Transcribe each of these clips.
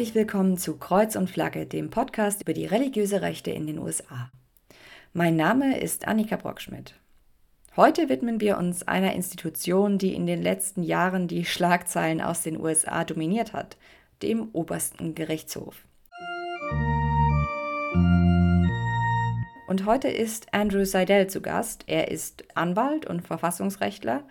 Herzlich willkommen zu Kreuz und Flagge, dem Podcast über die religiöse Rechte in den USA. Mein Name ist Annika Brockschmidt. Heute widmen wir uns einer Institution, die in den letzten Jahren die Schlagzeilen aus den USA dominiert hat, dem obersten Gerichtshof. Und heute ist Andrew Seidel zu Gast. Er ist Anwalt und Verfassungsrechtler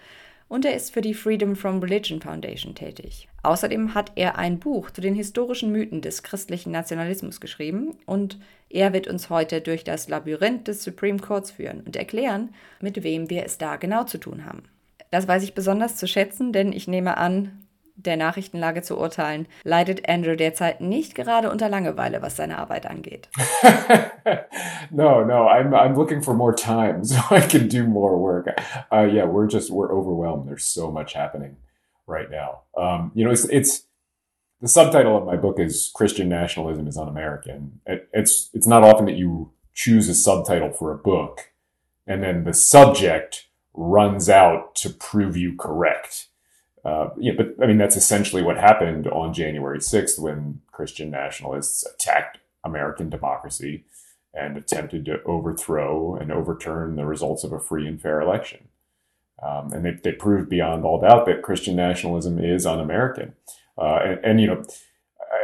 und er ist für die Freedom from Religion Foundation tätig. Außerdem hat er ein Buch zu den historischen Mythen des christlichen Nationalismus geschrieben und er wird uns heute durch das Labyrinth des Supreme Courts führen und erklären, mit wem wir es da genau zu tun haben. Das weiß ich besonders zu schätzen, denn ich nehme an, der Nachrichtenlage zu urteilen, leidet Andrew derzeit nicht gerade unter Langeweile, was seine Arbeit angeht. no, no, I'm I'm looking for more time so I can do more work. Uh, yeah, we're just we're overwhelmed. There's so much happening right now. Um, you know, it's it's the subtitle of my book is Christian nationalism is un-American. It, it's it's not often that you choose a subtitle for a book and then the subject runs out to prove you correct uh, yeah, but I mean, that's essentially what happened on January 6th when Christian nationalists attacked American democracy and attempted to overthrow and overturn the results of a free and fair election. Um, and they, they proved beyond all doubt that Christian nationalism is un American. Uh, and, and, you know,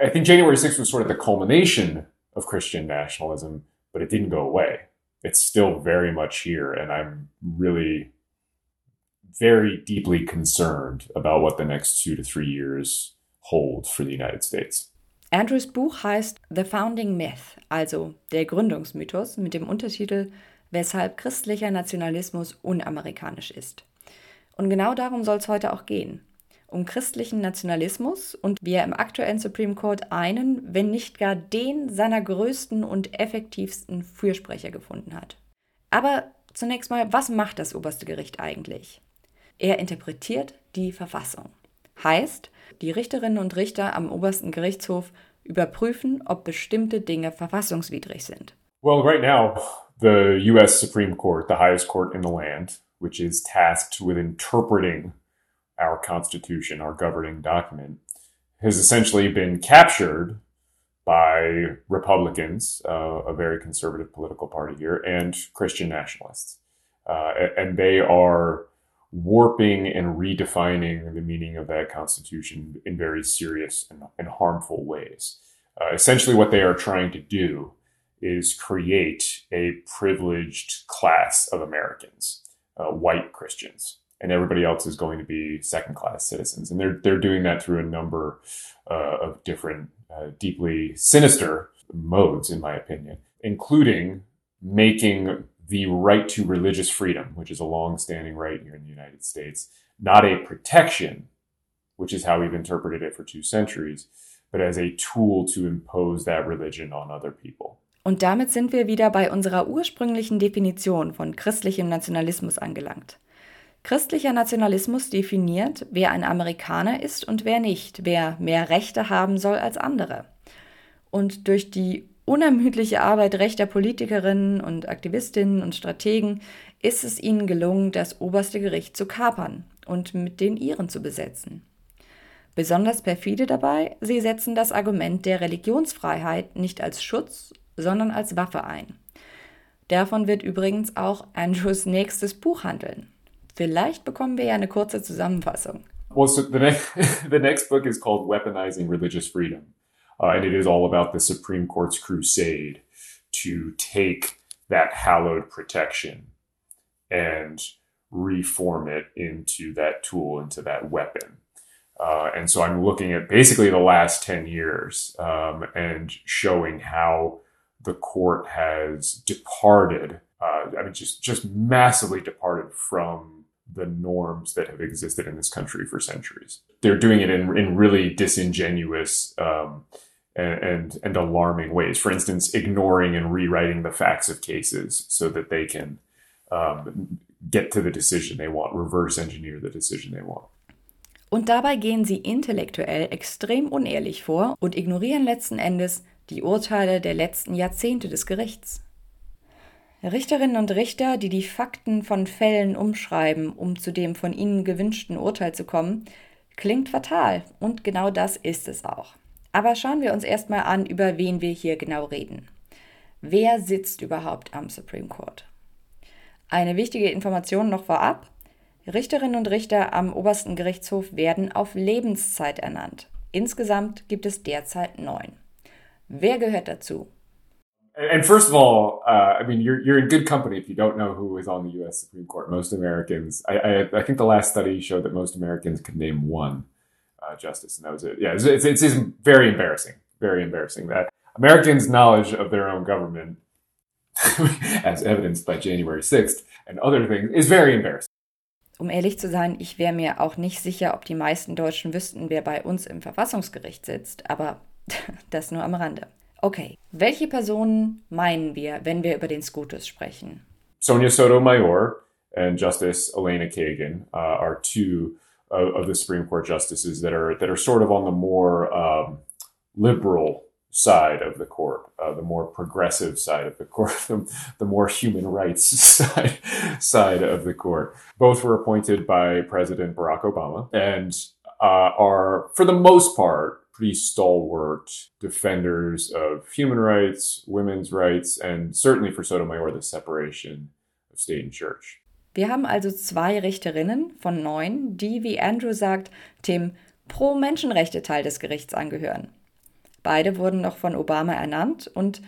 I think January 6th was sort of the culmination of Christian nationalism, but it didn't go away. It's still very much here. And I'm really very deeply concerned about what the next two to three years hold for the United States. Andrews Buch heißt The Founding Myth, also der Gründungsmythos, mit dem Untertitel Weshalb christlicher Nationalismus unamerikanisch ist. Und genau darum soll es heute auch gehen. Um christlichen Nationalismus und wie er im aktuellen Supreme Court einen, wenn nicht gar den seiner größten und effektivsten Fürsprecher gefunden hat. Aber zunächst mal, was macht das oberste Gericht eigentlich? Er interpretiert die Verfassung. Heißt, die Richterinnen und Richter am obersten Gerichtshof überprüfen, ob bestimmte Dinge verfassungswidrig sind. Well, right now, the US Supreme Court, the highest court in the land, which is tasked with interpreting our Constitution, our governing document, has essentially been captured by Republicans, uh, a very conservative political party here, and Christian nationalists. Uh, and they are warping and redefining the meaning of that constitution in very serious and, and harmful ways. Uh, essentially, what they are trying to do is create a privileged class of Americans, uh, white Christians, and everybody else is going to be second class citizens. And they're, they're doing that through a number uh, of different, uh, deeply sinister modes, in my opinion, including making the right to religious freedom, which is a long-standing right here in the United States, not a protection, which is how we've interpreted it for two centuries, but as a tool to impose that religion on other people. Und damit sind wir wieder bei unserer ursprünglichen Definition von christlichem Nationalismus angelangt. Christlicher Nationalismus definiert, wer ein Amerikaner ist und wer nicht, wer mehr Rechte haben soll als andere. Und durch die unermüdliche Arbeit rechter Politikerinnen und Aktivistinnen und Strategen ist es ihnen gelungen, das oberste Gericht zu kapern und mit den ihren zu besetzen. Besonders perfide dabei, sie setzen das Argument der Religionsfreiheit nicht als Schutz, sondern als Waffe ein. Davon wird übrigens auch Andrews nächstes Buch handeln. Vielleicht bekommen wir ja eine kurze Zusammenfassung. Well, so the, next, the next book is called Weaponizing Religious Freedom. Uh, and it is all about the Supreme Court's crusade to take that hallowed protection and reform it into that tool, into that weapon. Uh, and so I'm looking at basically the last 10 years um, and showing how the court has departed, uh, I mean, just, just massively departed from the norms that have existed in this country for centuries. They're doing it in, in really disingenuous, um, and, and, and alarming ways. For instance, ignoring and rewriting the facts of cases so that they can um, get to the decision they want, reverse engineer the decision they want. Und dabei gehen sie intellektuell extrem unehrlich vor und ignorieren letzten Endes die Urteile der letzten Jahrzehnte des Gerichts. Richterinnen und Richter, die die Fakten von Fällen umschreiben, um zu dem von ihnen gewünschten Urteil zu kommen, klingt fatal und genau das ist es auch. Aber schauen wir uns erstmal an, über wen wir hier genau reden. Wer sitzt überhaupt am Supreme Court? Eine wichtige Information noch vorab. Richterinnen und Richter am obersten Gerichtshof werden auf Lebenszeit ernannt. Insgesamt gibt es derzeit neun. Wer gehört dazu? And first of all, uh, I mean, you're you're in good company if you don't know who is on the U.S. Supreme Court. Most Americans, I I, I think the last study showed that most Americans can name one uh, justice, and that was it. Yeah, it's, it's, it's very embarrassing, very embarrassing that Americans' knowledge of their own government, as evidenced by January 6th and other things, is very embarrassing. Um ehrlich zu sein, ich wäre mir auch nicht sicher, ob die meisten Deutschen wüssten, wer bei uns im Verfassungsgericht sitzt, aber das nur am Rande. Okay, welche Personen meinen wir, wenn wir über den SCOTUS sprechen? Sonia Sotomayor and Justice Elena Kagan uh, are two of, of, the Supreme Court justices that are that are sort of on the more um, liberal side of the court, uh, the more progressive side of the court, the, the more human rights side, side of the court. Both were appointed by President Barack Obama and uh, are, for the most part, pretty stalwart defenders of human rights, women's rights, and certainly for Sotomayor, the separation of state and church. Wir haben also zwei Richterinnen von neun, die, wie Andrew sagt, dem Pro-Menschenrechte-Teil des Gerichts angehören. Beide wurden noch von Obama ernannt und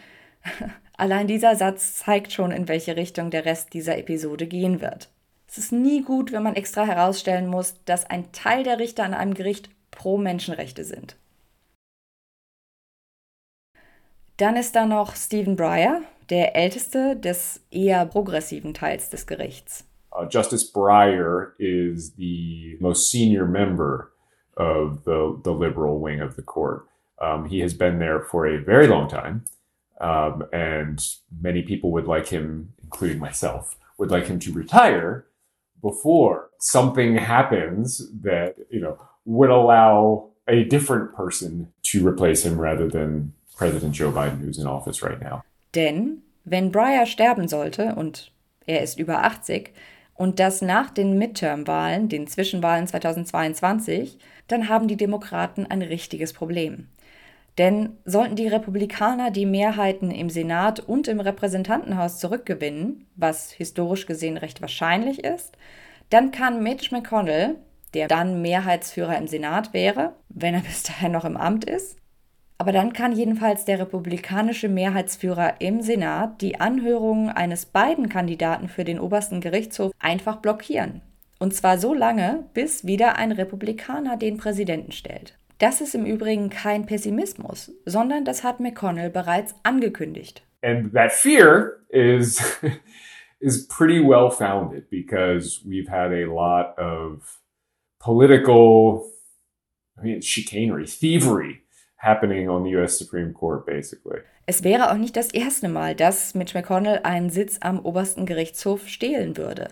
allein dieser Satz zeigt schon, in welche Richtung der Rest dieser Episode gehen wird. Es ist nie gut, wenn man extra herausstellen muss, dass ein Teil der Richter an einem Gericht pro Menschenrechte sind. Dann ist da noch Stephen Breyer, der älteste des eher progressiven Teils des Gerichts. Uh, Justice Breyer is the most senior member of the, the liberal wing of the court. Um, he has been there for a very long time, um, and many people would like him, including myself, would like him to retire before something happens that you know would allow a different person to replace him rather than President Joe Biden, who's in office right now. Denn wenn Breyer sterben sollte, und er ist über 80, und das nach den Midterm-Wahlen, den Zwischenwahlen 2022, dann haben die Demokraten ein richtiges Problem. Denn sollten die Republikaner die Mehrheiten im Senat und im Repräsentantenhaus zurückgewinnen, was historisch gesehen recht wahrscheinlich ist, dann kann Mitch McConnell, der dann Mehrheitsführer im Senat wäre, wenn er bis dahin noch im Amt ist, aber dann kann jedenfalls der republikanische Mehrheitsführer im Senat die Anhörungen eines beiden Kandidaten für den obersten Gerichtshof einfach blockieren. Und zwar so lange, bis wieder ein Republikaner den Präsidenten stellt. Das ist im Übrigen kein Pessimismus, sondern das hat McConnell bereits angekündigt. And that fear is is pretty well founded because we've had a lot of political I mean chicanery, thievery happening on the US Supreme Court, basically. Es wäre auch nicht das erste Mal, dass Mitch McConnell einen Sitz am obersten Gerichtshof stehlen würde.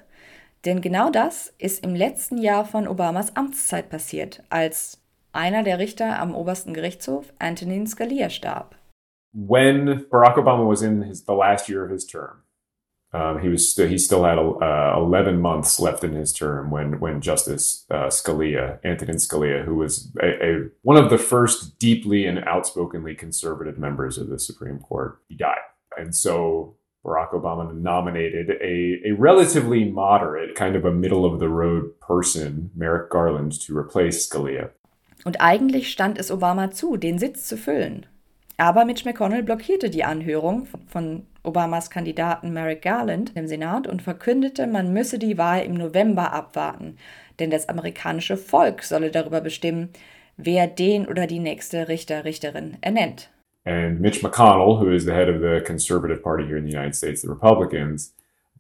Denn genau das ist im letzten Jahr von Obamas Amtszeit passiert, als einer der Richter am obersten Gerichtshof, Antonin Scalia, starb. When Barack Obama was in his, the last year of his term, Um, he was st- he still had uh, 11 months left in his term when when Justice uh, Scalia, Antonin Scalia, who was a, a, one of the first deeply and outspokenly conservative members of the Supreme Court, he died, and so Barack Obama nominated a, a relatively moderate, kind of a middle of the road person, Merrick Garland, to replace Scalia. Und eigentlich stand es Obama zu, den Sitz zu füllen. Aber Mitch McConnell blockierte die Anhörung von Obamas Kandidaten Merrick Garland im Senat und verkündete, man müsse die Wahl im November abwarten, denn das amerikanische Volk solle darüber bestimmen, wer den oder die nächste Richter, Richterin ernennt. And Mitch McConnell, who is the head of the conservative party here in the United States, the Republicans,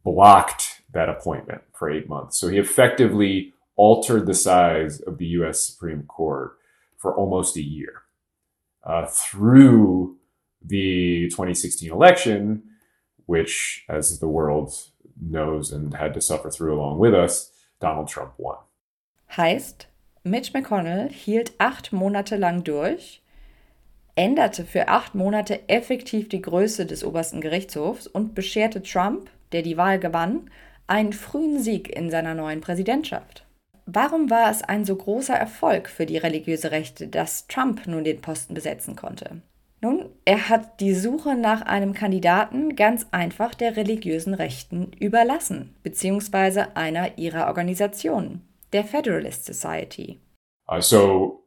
blocked that appointment for eight months. So he effectively altered the size of the U.S. Supreme Court for almost a year. uh, through the 2016 election, which, as the world knows and had to suffer through along with us, Donald Trump won. Heißt, Mitch McConnell hielt acht Monate lang durch, änderte für acht Monate effektiv die Größe des obersten Gerichtshofs und bescherte Trump, der die Wahl gewann, einen frühen Sieg in seiner neuen Präsidentschaft. warum war es ein so großer Erfolg für die religiöse Rechte, dass Trump nun den Posten besetzen konnte? Nun, er hat die Suche nach einem Kandidaten ganz einfach der religiösen Rechten überlassen, beziehungsweise einer ihrer Organisationen, der Federalist Society. Uh, so,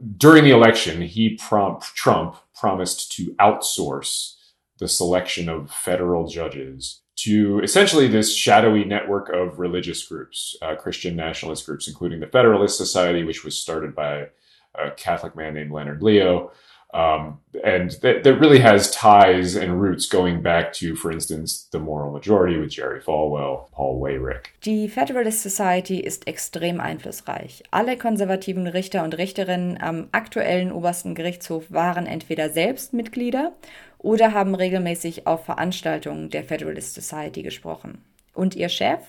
during the election, he prom Trump promised to outsource the selection of federal judges to essentially this shadowy network of religious groups, uh, Christian nationalist groups, including the Federalist Society, which was started by a Catholic man named Leonard Leo, um, and that, that really has ties and roots going back to, for instance, the moral majority with Jerry Falwell, Paul Wayrick. Die Federalist Society ist extrem einflussreich. Alle konservativen Richter und Richterinnen am aktuellen obersten Gerichtshof waren entweder selbst Mitglieder oder haben regelmäßig auf Veranstaltungen der Federalist Society gesprochen. Und ihr Chef,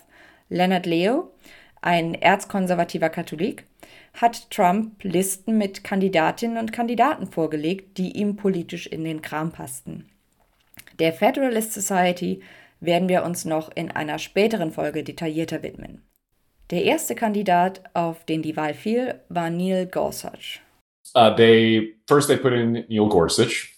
Leonard Leo, ein erzkonservativer Katholik, hat Trump Listen mit Kandidatinnen und Kandidaten vorgelegt, die ihm politisch in den Kram passten. Der Federalist Society werden wir uns noch in einer späteren Folge detaillierter widmen. Der erste Kandidat, auf den die Wahl fiel, war Neil Gorsuch. Uh, they first they put in Neil Gorsuch,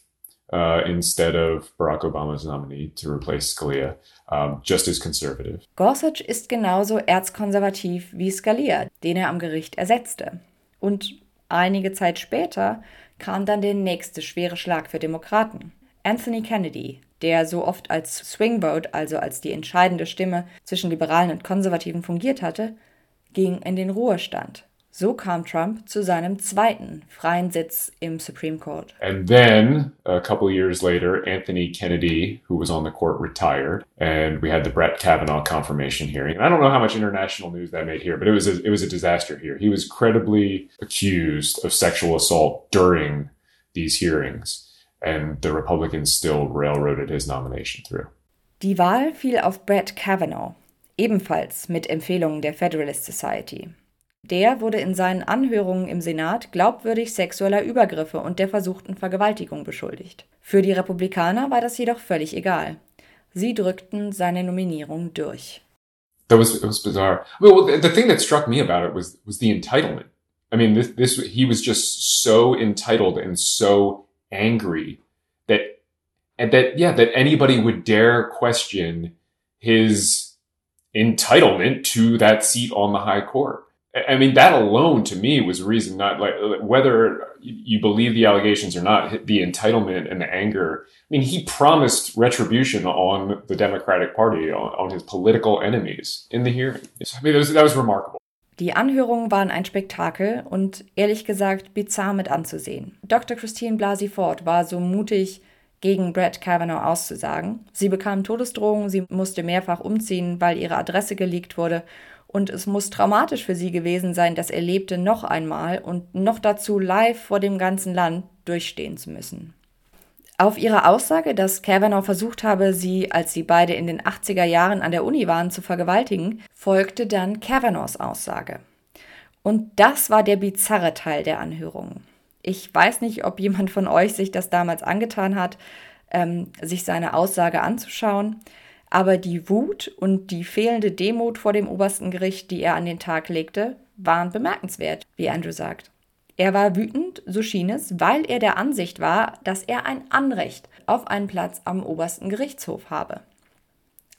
uh, instead of Barack Obama's nominee to replace Scalia, um, just as conservative. Gorsuch ist genauso erzkonservativ wie Scalia, den er am Gericht ersetzte. Und einige Zeit später kam dann der nächste schwere Schlag für Demokraten. Anthony Kennedy, der so oft als Swing Vote, also als die entscheidende Stimme zwischen Liberalen und Konservativen fungiert hatte, ging in den Ruhestand. So kam Trump zu seinem zweiten freien Sitz im Supreme Court. And then a couple years later, Anthony Kennedy, who was on the court, retired, and we had the Brett Kavanaugh confirmation hearing. And I don't know how much international news that made here, but it was a, it was a disaster here. He was credibly accused of sexual assault during these hearings, and the Republicans still railroaded his nomination through. Die Wahl fiel auf Brett Kavanaugh, ebenfalls mit Empfehlungen der Federalist Society. Der wurde in seinen Anhörungen im Senat glaubwürdig sexueller Übergriffe und der versuchten Vergewaltigung beschuldigt. Für die Republikaner war das jedoch völlig egal. Sie drückten seine Nominierung durch. That was it was bizarre. Well, the thing that struck me about it was was the entitlement. I mean, this this he was just so entitled and so angry that that yeah that anybody would dare question his entitlement to that seat on the high court. I mean, that alone to me was reason not like whether you believe the allegations or not, the entitlement and the anger. I mean, he promised retribution on the Democratic Party, on, on his political enemies in the hearing. I mean, that was, that was remarkable. Die Anhörungen waren ein Spektakel und ehrlich gesagt bizarr mit anzusehen. Dr. Christine Blasey Ford war so mutig, gegen Brett Kavanaugh auszusagen. Sie bekam Todesdrohungen, sie musste mehrfach umziehen, weil ihre Adresse geleakt wurde und es muss traumatisch für sie gewesen sein, das Erlebte noch einmal und noch dazu live vor dem ganzen Land durchstehen zu müssen. Auf ihre Aussage, dass Kavanaugh versucht habe, sie, als sie beide in den 80er Jahren an der Uni waren, zu vergewaltigen, folgte dann Kavanaughs Aussage. Und das war der bizarre Teil der Anhörung. Ich weiß nicht, ob jemand von euch sich das damals angetan hat, ähm, sich seine Aussage anzuschauen. Aber die Wut und die fehlende Demut vor dem obersten Gericht, die er an den Tag legte, waren bemerkenswert, wie Andrew sagt. Er war wütend, so schien es, weil er der Ansicht war, dass er ein Anrecht auf einen Platz am obersten Gerichtshof habe.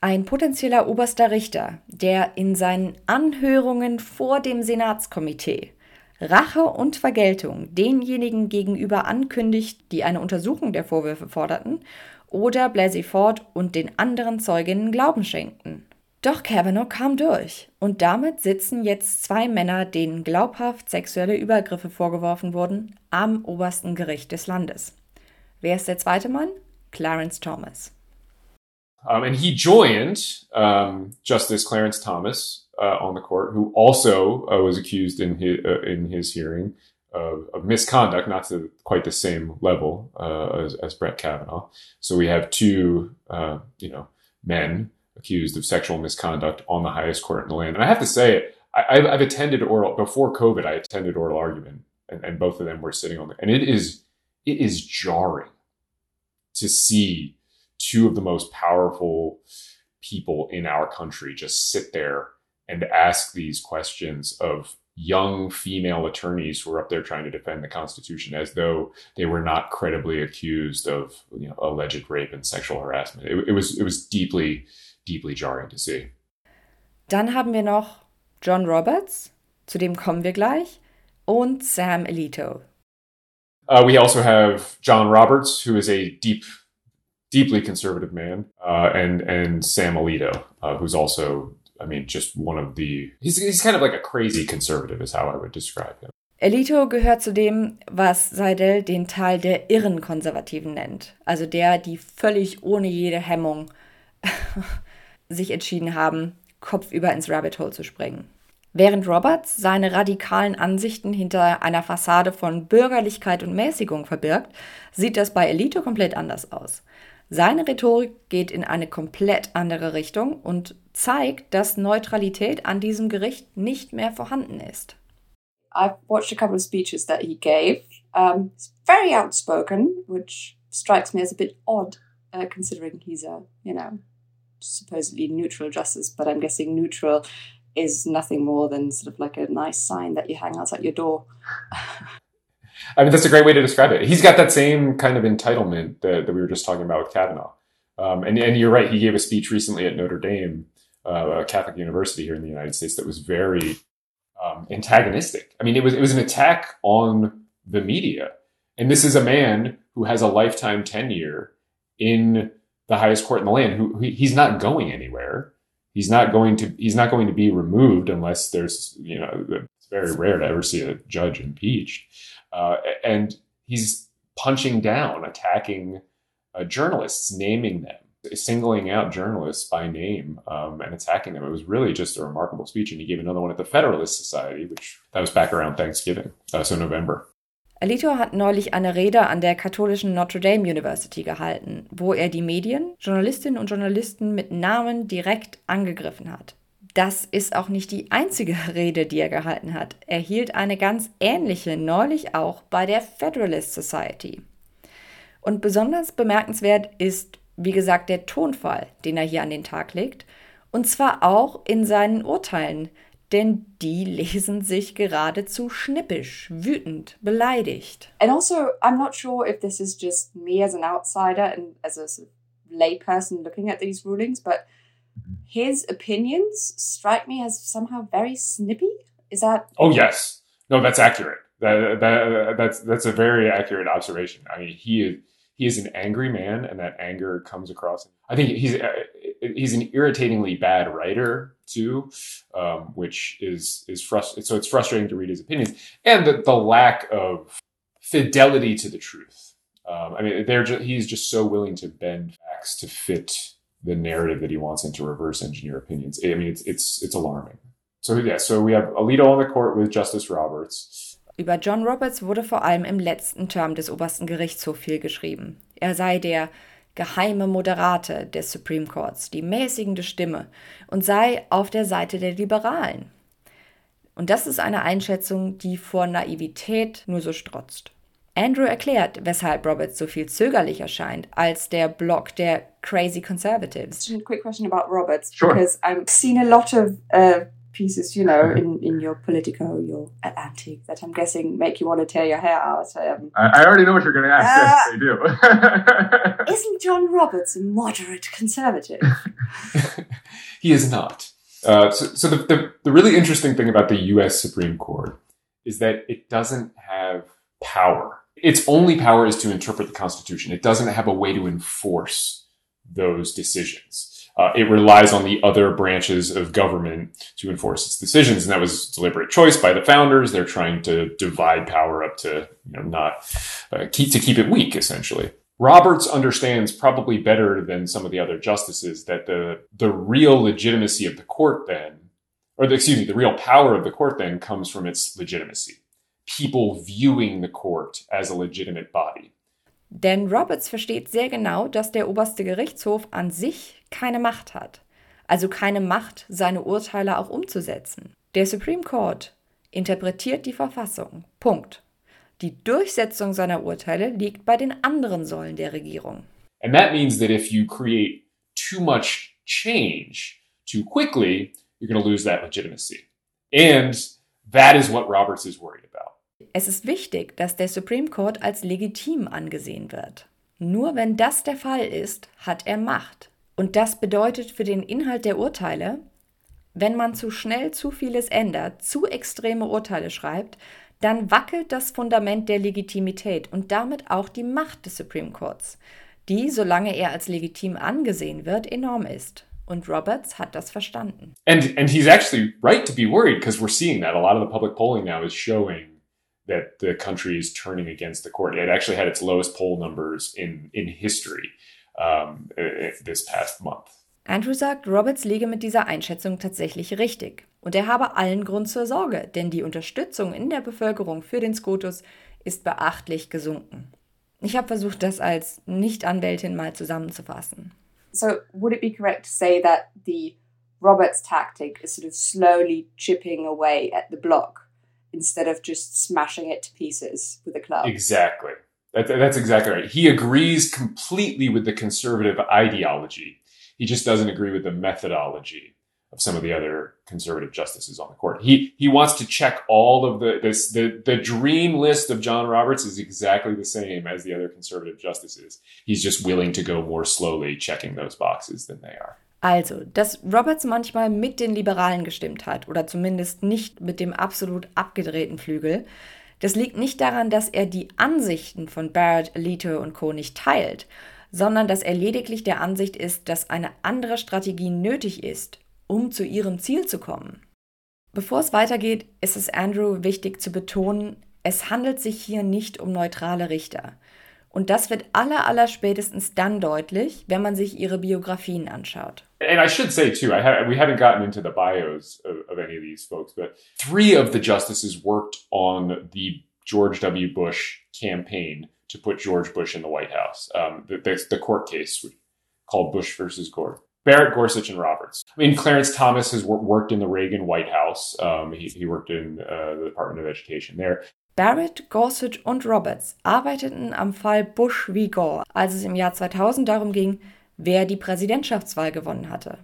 Ein potenzieller oberster Richter, der in seinen Anhörungen vor dem Senatskomitee Rache und Vergeltung denjenigen gegenüber ankündigt, die eine Untersuchung der Vorwürfe forderten oder Blasey Ford und den anderen Zeuginnen Glauben schenkten. Doch Kavanaugh kam durch und damit sitzen jetzt zwei Männer, denen glaubhaft sexuelle Übergriffe vorgeworfen wurden, am obersten Gericht des Landes. Wer ist der zweite Mann? Clarence Thomas. Um, and he joined um, Justice Clarence Thomas uh, on the court, who also uh, was accused in his, uh, in his hearing of, of misconduct, not to quite the same level uh, as, as, Brett Kavanaugh. So we have two, uh, you know, men accused of sexual misconduct on the highest court in the land. And I have to say, I, have attended oral before COVID. I attended oral argument, and, and both of them were sitting on the, and it is it is jarring to see two of the most powerful people in our country just sit there and ask these questions of young female attorneys who are up there trying to defend the Constitution as though they were not credibly accused of you know, alleged rape and sexual harassment. It, it, was, it was deeply, deeply jarring to see. Dann haben wir noch John Roberts, zu dem kommen wir gleich, und Sam Alito. Uh, we also have John Roberts, who is a deep, deeply conservative man, uh, and and Sam Alito, uh, who's also I mean, just one of the. He's, he's kind of like a crazy conservative, is how I would describe him. Elito gehört zu dem, was Seidel den Teil der irren Konservativen nennt. Also der, die völlig ohne jede Hemmung sich entschieden haben, kopfüber ins Rabbit Hole zu springen. Während Roberts seine radikalen Ansichten hinter einer Fassade von Bürgerlichkeit und Mäßigung verbirgt, sieht das bei Elito komplett anders aus. Seine Rhetorik geht in eine komplett andere Richtung und zeigt, dass Neutralität an diesem Gericht nicht mehr vorhanden ist. I've watched a couple of speeches that he gave. Um, he's very outspoken, which strikes me as a bit odd, uh, considering he's a, you know, supposedly neutral justice, but I'm guessing neutral is nothing more than sort of like a nice sign that you hang outside your door. I mean, that's a great way to describe it. He's got that same kind of entitlement that, that we were just talking about with Kavanaugh. Um, and, and you're right. He gave a speech recently at Notre Dame, uh, a Catholic university here in the United States, that was very um, antagonistic. I mean, it was it was an attack on the media. And this is a man who has a lifetime tenure in the highest court in the land. Who, he's not going anywhere. He's not going to he's not going to be removed unless there's you know it's very rare to ever see a judge impeached. Uh, and he's punching down, attacking uh, journalists, naming them, singling out journalists by name um, and attacking them. It was really just a remarkable speech. And he gave another one at the Federalist Society, which that was back around Thanksgiving, uh, so November. Alito hat neulich eine Rede an der katholischen Notre Dame University gehalten, wo er die Medien, Journalistinnen und Journalisten mit Namen direkt angegriffen hat. Das ist auch nicht die einzige Rede, die er gehalten hat. Er hielt eine ganz ähnliche neulich auch bei der Federalist Society. Und besonders bemerkenswert ist, wie gesagt, der Tonfall, den er hier an den Tag legt, und zwar auch in seinen Urteilen, denn die lesen sich geradezu schnippisch, wütend, beleidigt. And also, I'm not sure if this is just me as an outsider and as a sort of lay person looking at these rulings, but his opinions strike me as somehow very snippy. Is that? Oh yes, no, that's accurate. That, that that's that's a very accurate observation. I mean, he is he is an angry man, and that anger comes across. I think he's uh, he's an irritatingly bad writer too, um, which is is frustrating. So it's frustrating to read his opinions, and the, the lack of fidelity to the truth. Um, I mean, they're he's just so willing to bend facts to fit the narrative that he wants and to reverse engineer opinions. I mean, it's it's it's alarming. So yeah, so we have Alito on the court with Justice Roberts. Über John Roberts wurde vor allem im letzten Term des obersten Gerichtshofs viel geschrieben. Er sei der geheime Moderate des Supreme Courts, die mäßigende Stimme und sei auf der Seite der Liberalen. Und das ist eine Einschätzung, die vor Naivität nur so strotzt. Andrew erklärt, weshalb Roberts so viel zögerlich erscheint als der Block der Crazy Conservatives. Just a quick question about Roberts Sure. because I've seen a lot of uh, pieces, you know, in, in your Politico, your Atlantic, that I'm guessing make you want to tear your hair out. Um, I, I already know what you're going to ask. Ah. yes, they do. isn't John Roberts a moderate conservative? he is not. Uh, so so the, the, the really interesting thing about the U.S. Supreme Court is that it doesn't have power. Its only power is to interpret the Constitution. It doesn't have a way to enforce those decisions. Uh, it relies on the other branches of government to enforce its decisions, and that was deliberate choice by the founders. They're trying to divide power up to you know not uh, keep to keep it weak, essentially. Roberts understands probably better than some of the other justices that the the real legitimacy of the court then, or the, excuse me, the real power of the court then comes from its legitimacy. People viewing the court as a legitimate body. Denn Roberts versteht sehr genau, dass der oberste Gerichtshof an sich keine Macht hat. Also keine Macht, seine Urteile auch umzusetzen. Der Supreme Court interpretiert die Verfassung. Punkt. Die Durchsetzung seiner Urteile liegt bei den anderen Säulen der Regierung. And that means that if you create too much change too quickly, you're going to lose that legitimacy. And that is what Roberts is worried about. Es ist wichtig, dass der Supreme Court als legitim angesehen wird. Nur wenn das der Fall ist, hat er Macht. Und das bedeutet für den Inhalt der Urteile, wenn man zu schnell zu vieles ändert, zu extreme Urteile schreibt, dann wackelt das Fundament der Legitimität und damit auch die Macht des Supreme Courts, die, solange er als legitim angesehen wird, enorm ist. Und Roberts hat das verstanden. And and he's actually right to be worried because we're seeing that a lot of the public polling now is showing that the country is turning against the court. It actually had its lowest poll numbers in in history um, this past month. Andrew sagt, Roberts liege mit dieser Einschätzung tatsächlich richtig. Und er habe allen Grund zur Sorge, denn die Unterstützung in der Bevölkerung für den Scotus ist beachtlich gesunken. Ich habe versucht, das als Nicht-Anwältin mal zusammenzufassen. So, would it be correct to say that the Roberts tactic is sort of slowly chipping away at the block instead of just smashing it to pieces with a club? Exactly. That, that's exactly right. He agrees completely with the conservative ideology He just doesn't agree with the methodology some of the other conservative justices on the court. He he wants to check all of the this the the dream list of John Roberts is exactly the same as the other conservative justices. He's just willing to go more slowly checking those boxes than they are. Also, dass Roberts manchmal mit den Liberalen gestimmt hat oder zumindest nicht mit dem absolut abgedrehten Flügel, das liegt nicht daran, dass er die Ansichten von Barrett, Alito und Co. nicht teilt, sondern dass er lediglich der Ansicht ist, dass eine andere Strategie nötig ist, um zu ihrem Ziel zu kommen. Bevor es weitergeht, ist es Andrew wichtig zu betonen, es handelt sich hier nicht um neutrale Richter. Und das wird aller, aller spätestens dann deutlich, wenn man sich ihre Biografien anschaut. And I should say too, I ha we haven't gotten into the bios of, of any of these folks, but three of the justices worked on the George W. Bush campaign to put George Bush in the White House. Um, the, the, the, court case called Bush versus Gore. Barrett, Gorsuch, and Roberts. I mean, Clarence Thomas has worked in the Reagan White House. Um, he, he, worked in uh, the Department of Education there. Barrett, Gorsuch und Roberts arbeiteten am Fall Bush v. Gore, als es im Jahr 2000 darum ging, wer die Präsidentschaftswahl gewonnen hatte.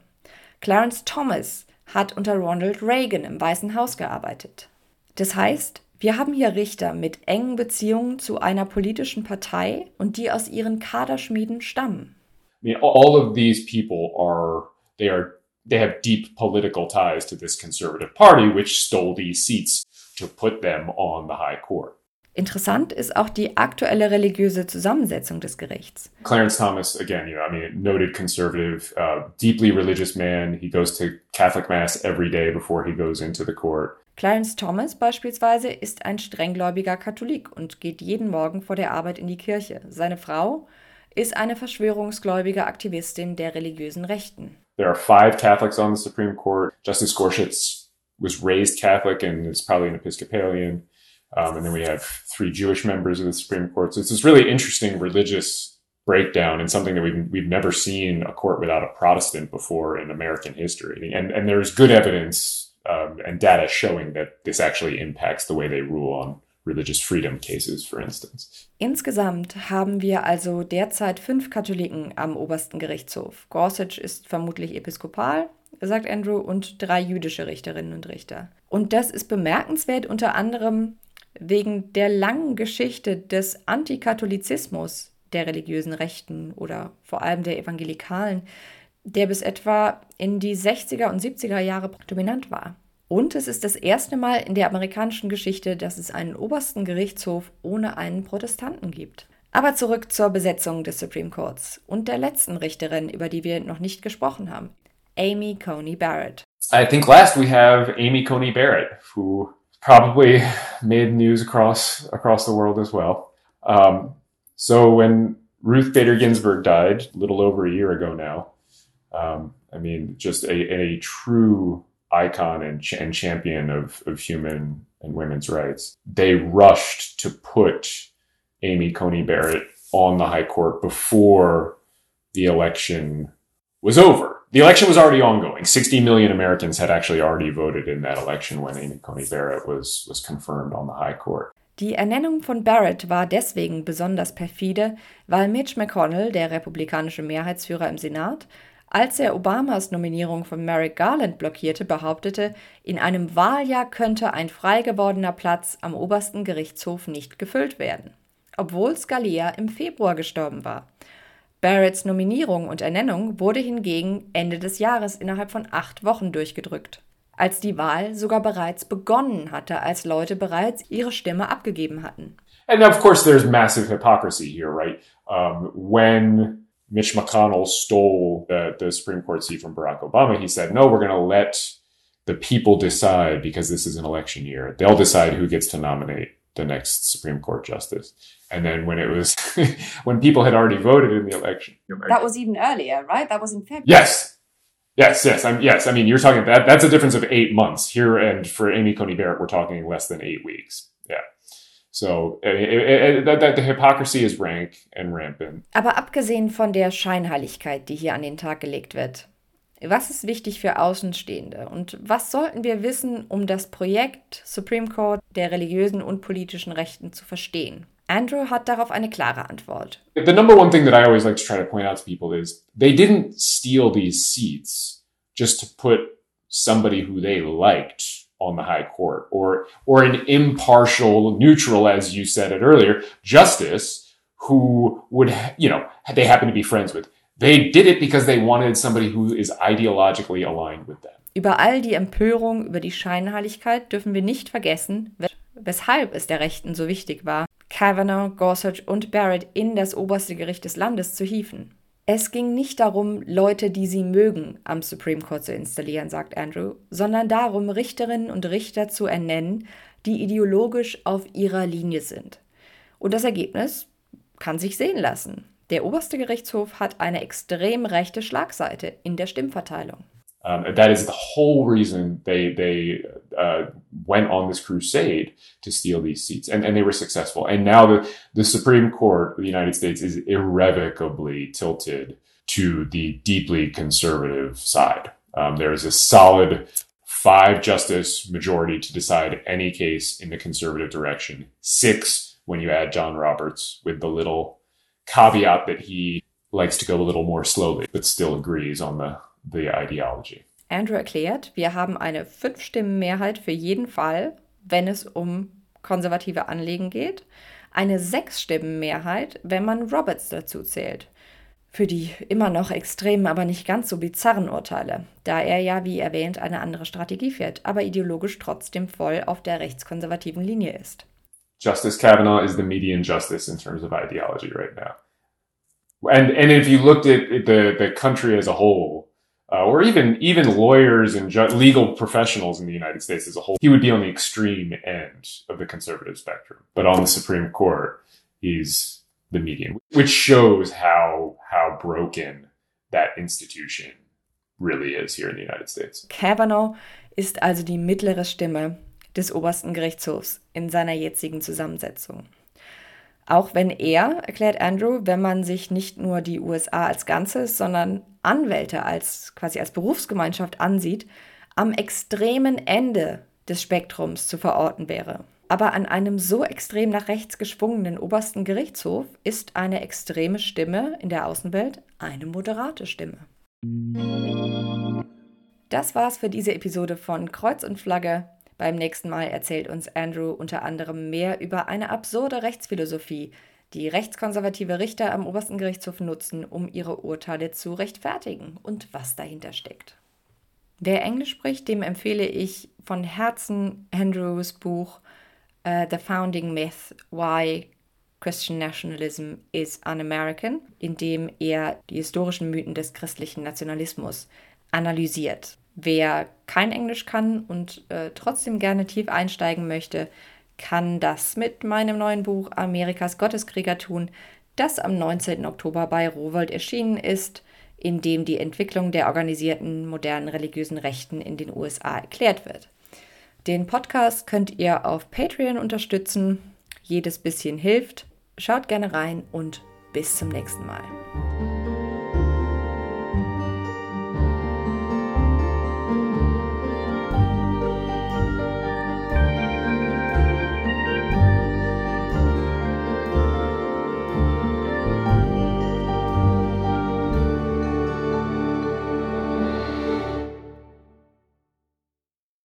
Clarence Thomas hat unter Ronald Reagan im Weißen Haus gearbeitet. Das heißt, Wir haben hier Richter mit engen Beziehungen zu einer politischen Partei und die aus ihren Kaderschmieden stammen. Mean, all of these people are they are they have deep political ties to this conservative party, which stole these seats to put them on the high court. Interessant ist auch die aktuelle religiöse Zusammensetzung des Gerichts. Clarence Thomas, again, you know, I mean, noted conservative, uh, deeply religious man. He goes to Catholic Mass every day before he goes into the court. Clarence Thomas beispielsweise ist ein strenggläubiger Katholik und geht jeden Morgen vor der Arbeit in die Kirche. Seine Frau ist eine verschwörungsgläubige Aktivistin der religiösen Rechten. There are five Catholics on the Supreme Court. Justice Gorsuch was raised Catholic and is probably an Episcopalian. Um, and then we have three Jewish members of the Supreme Court. So it's this really interesting religious breakdown and something that we've, we've never seen a court without a Protestant before in American history. And, and there's good evidence um, and data showing that this actually impacts the way they rule on religious freedom cases, for instance. Insgesamt haben wir also derzeit fünf Katholiken am obersten Gerichtshof. Gorsuch ist vermutlich episkopal, sagt Andrew, und drei jüdische Richterinnen und Richter. Und das ist bemerkenswert unter anderem wegen der langen Geschichte des Antikatholizismus der religiösen Rechten oder vor allem der Evangelikalen, der bis etwa in die 60er und 70er Jahre dominant war. Und es ist das erste Mal in der amerikanischen Geschichte, dass es einen obersten Gerichtshof ohne einen Protestanten gibt. Aber zurück zur Besetzung des Supreme Courts und der letzten Richterin, über die wir noch nicht gesprochen haben, Amy Coney Barrett. I think last we have Amy Coney Barrett, who probably made news across across the world as well. Um, so when Ruth Bader Ginsburg died, a little over a year ago now, Um, I mean, just a, a true icon and, ch- and champion of, of human and women's rights. They rushed to put Amy Coney Barrett on the High Court before the election was over. The election was already ongoing. 60 million Americans had actually already voted in that election when Amy Coney Barrett was, was confirmed on the High Court. Die Ernennung von Barrett war deswegen besonders perfide, weil Mitch McConnell, der republikanische Mehrheitsführer im Senat, Als er Obamas Nominierung von Merrick Garland blockierte, behauptete, in einem Wahljahr könnte ein frei gewordener Platz am obersten Gerichtshof nicht gefüllt werden, obwohl Scalia im Februar gestorben war. Barretts Nominierung und Ernennung wurde hingegen Ende des Jahres innerhalb von acht Wochen durchgedrückt, als die Wahl sogar bereits begonnen hatte, als Leute bereits ihre Stimme abgegeben hatten. And of course, there's massive hypocrisy here, right? Um, when Mitch McConnell stole the, the Supreme Court seat from Barack Obama, he said, no, we're going to let the people decide because this is an election year. They'll decide who gets to nominate the next Supreme Court justice. And then when it was, when people had already voted in the election. That was even earlier, right? That was in February. Yes. Yes, yes, I'm, yes. I mean, you're talking that. That's a difference of eight months here, and for Amy Coney Barrett, we're talking less than eight weeks. So it, that, the hypocrisy is rank and rampant. Aber abgesehen von der Scheinheiligkeit, die hier an den Tag gelegt wird, was ist wichtig für Außenstehende und was sollten wir wissen, um das Projekt Supreme Court der religiösen und politischen Rechten zu verstehen? Andrew hat darauf eine klare Antwort. The number one thing that I always like to try to point out to people is they didn't steal these seats just to put somebody who they liked on the high court or or an impartial neutral as you said it earlier justice who would you know they happen to be friends with. They did it because they wanted somebody who is ideologically aligned with them. Über all die Empörung über die Scheinheiligkeit dürfen wir nicht vergessen weshalb es der Rechten so wichtig war Kavanaugh, Gorsuch und Barrett in das oberste Gericht des Landes zu hieven es ging nicht darum, Leute, die sie mögen, am Supreme Court zu installieren, sagt Andrew, sondern darum, Richterinnen und Richter zu ernennen, die ideologisch auf ihrer Linie sind. Und das Ergebnis kann sich sehen lassen. Der oberste Gerichtshof hat eine extrem rechte Schlagseite in der Stimmverteilung. Um, that is the whole reason they they uh, went on this crusade to steal these seats, and, and they were successful. And now the the Supreme Court of the United States is irrevocably tilted to the deeply conservative side. Um, there is a solid five justice majority to decide any case in the conservative direction. Six when you add John Roberts, with the little caveat that he likes to go a little more slowly, but still agrees on the the ideology. Andrew erklärt, wir haben eine Fünf-Stimmen-Mehrheit für jeden Fall, wenn es um konservative Anliegen geht, eine Sechs-Stimmen-Mehrheit, wenn man Roberts dazu zählt. Für die immer noch extremen, aber nicht ganz so bizarren Urteile, da er ja, wie erwähnt, eine andere Strategie fährt, aber ideologisch trotzdem voll auf der rechtskonservativen Linie ist. Justice Kavanaugh is the median justice in terms of ideology right now. And and if you looked at the the country as a whole, uh, or even even lawyers and ju- legal professionals in the United States as a whole, he would be on the extreme end of the conservative spectrum. But on the Supreme Court, he's the median, which shows how how broken that institution really is here in the United States. Kavanaugh ist also die mittlere Stimme des obersten Gerichtshofs in seiner jetzigen Zusammensetzung. Auch wenn er, erklärt Andrew, wenn man sich nicht nur die USA als Ganzes, sondern Anwälte als quasi als Berufsgemeinschaft ansieht, am extremen Ende des Spektrums zu verorten wäre. Aber an einem so extrem nach rechts geschwungenen obersten Gerichtshof ist eine extreme Stimme in der Außenwelt eine moderate Stimme. Das war's für diese Episode von Kreuz und Flagge. Beim nächsten Mal erzählt uns Andrew unter anderem mehr über eine absurde Rechtsphilosophie, die rechtskonservative Richter am obersten Gerichtshof nutzen, um ihre Urteile zu rechtfertigen und was dahinter steckt. Wer Englisch spricht, dem empfehle ich von Herzen Andrews Buch uh, The Founding Myth Why Christian Nationalism is Un-American, in dem er die historischen Mythen des christlichen Nationalismus analysiert. Wer kein Englisch kann und äh, trotzdem gerne tief einsteigen möchte, kann das mit meinem neuen Buch Amerikas Gotteskrieger tun, das am 19. Oktober bei Rowold erschienen ist, in dem die Entwicklung der organisierten modernen religiösen Rechten in den USA erklärt wird. Den Podcast könnt ihr auf Patreon unterstützen. Jedes bisschen hilft. Schaut gerne rein und bis zum nächsten Mal.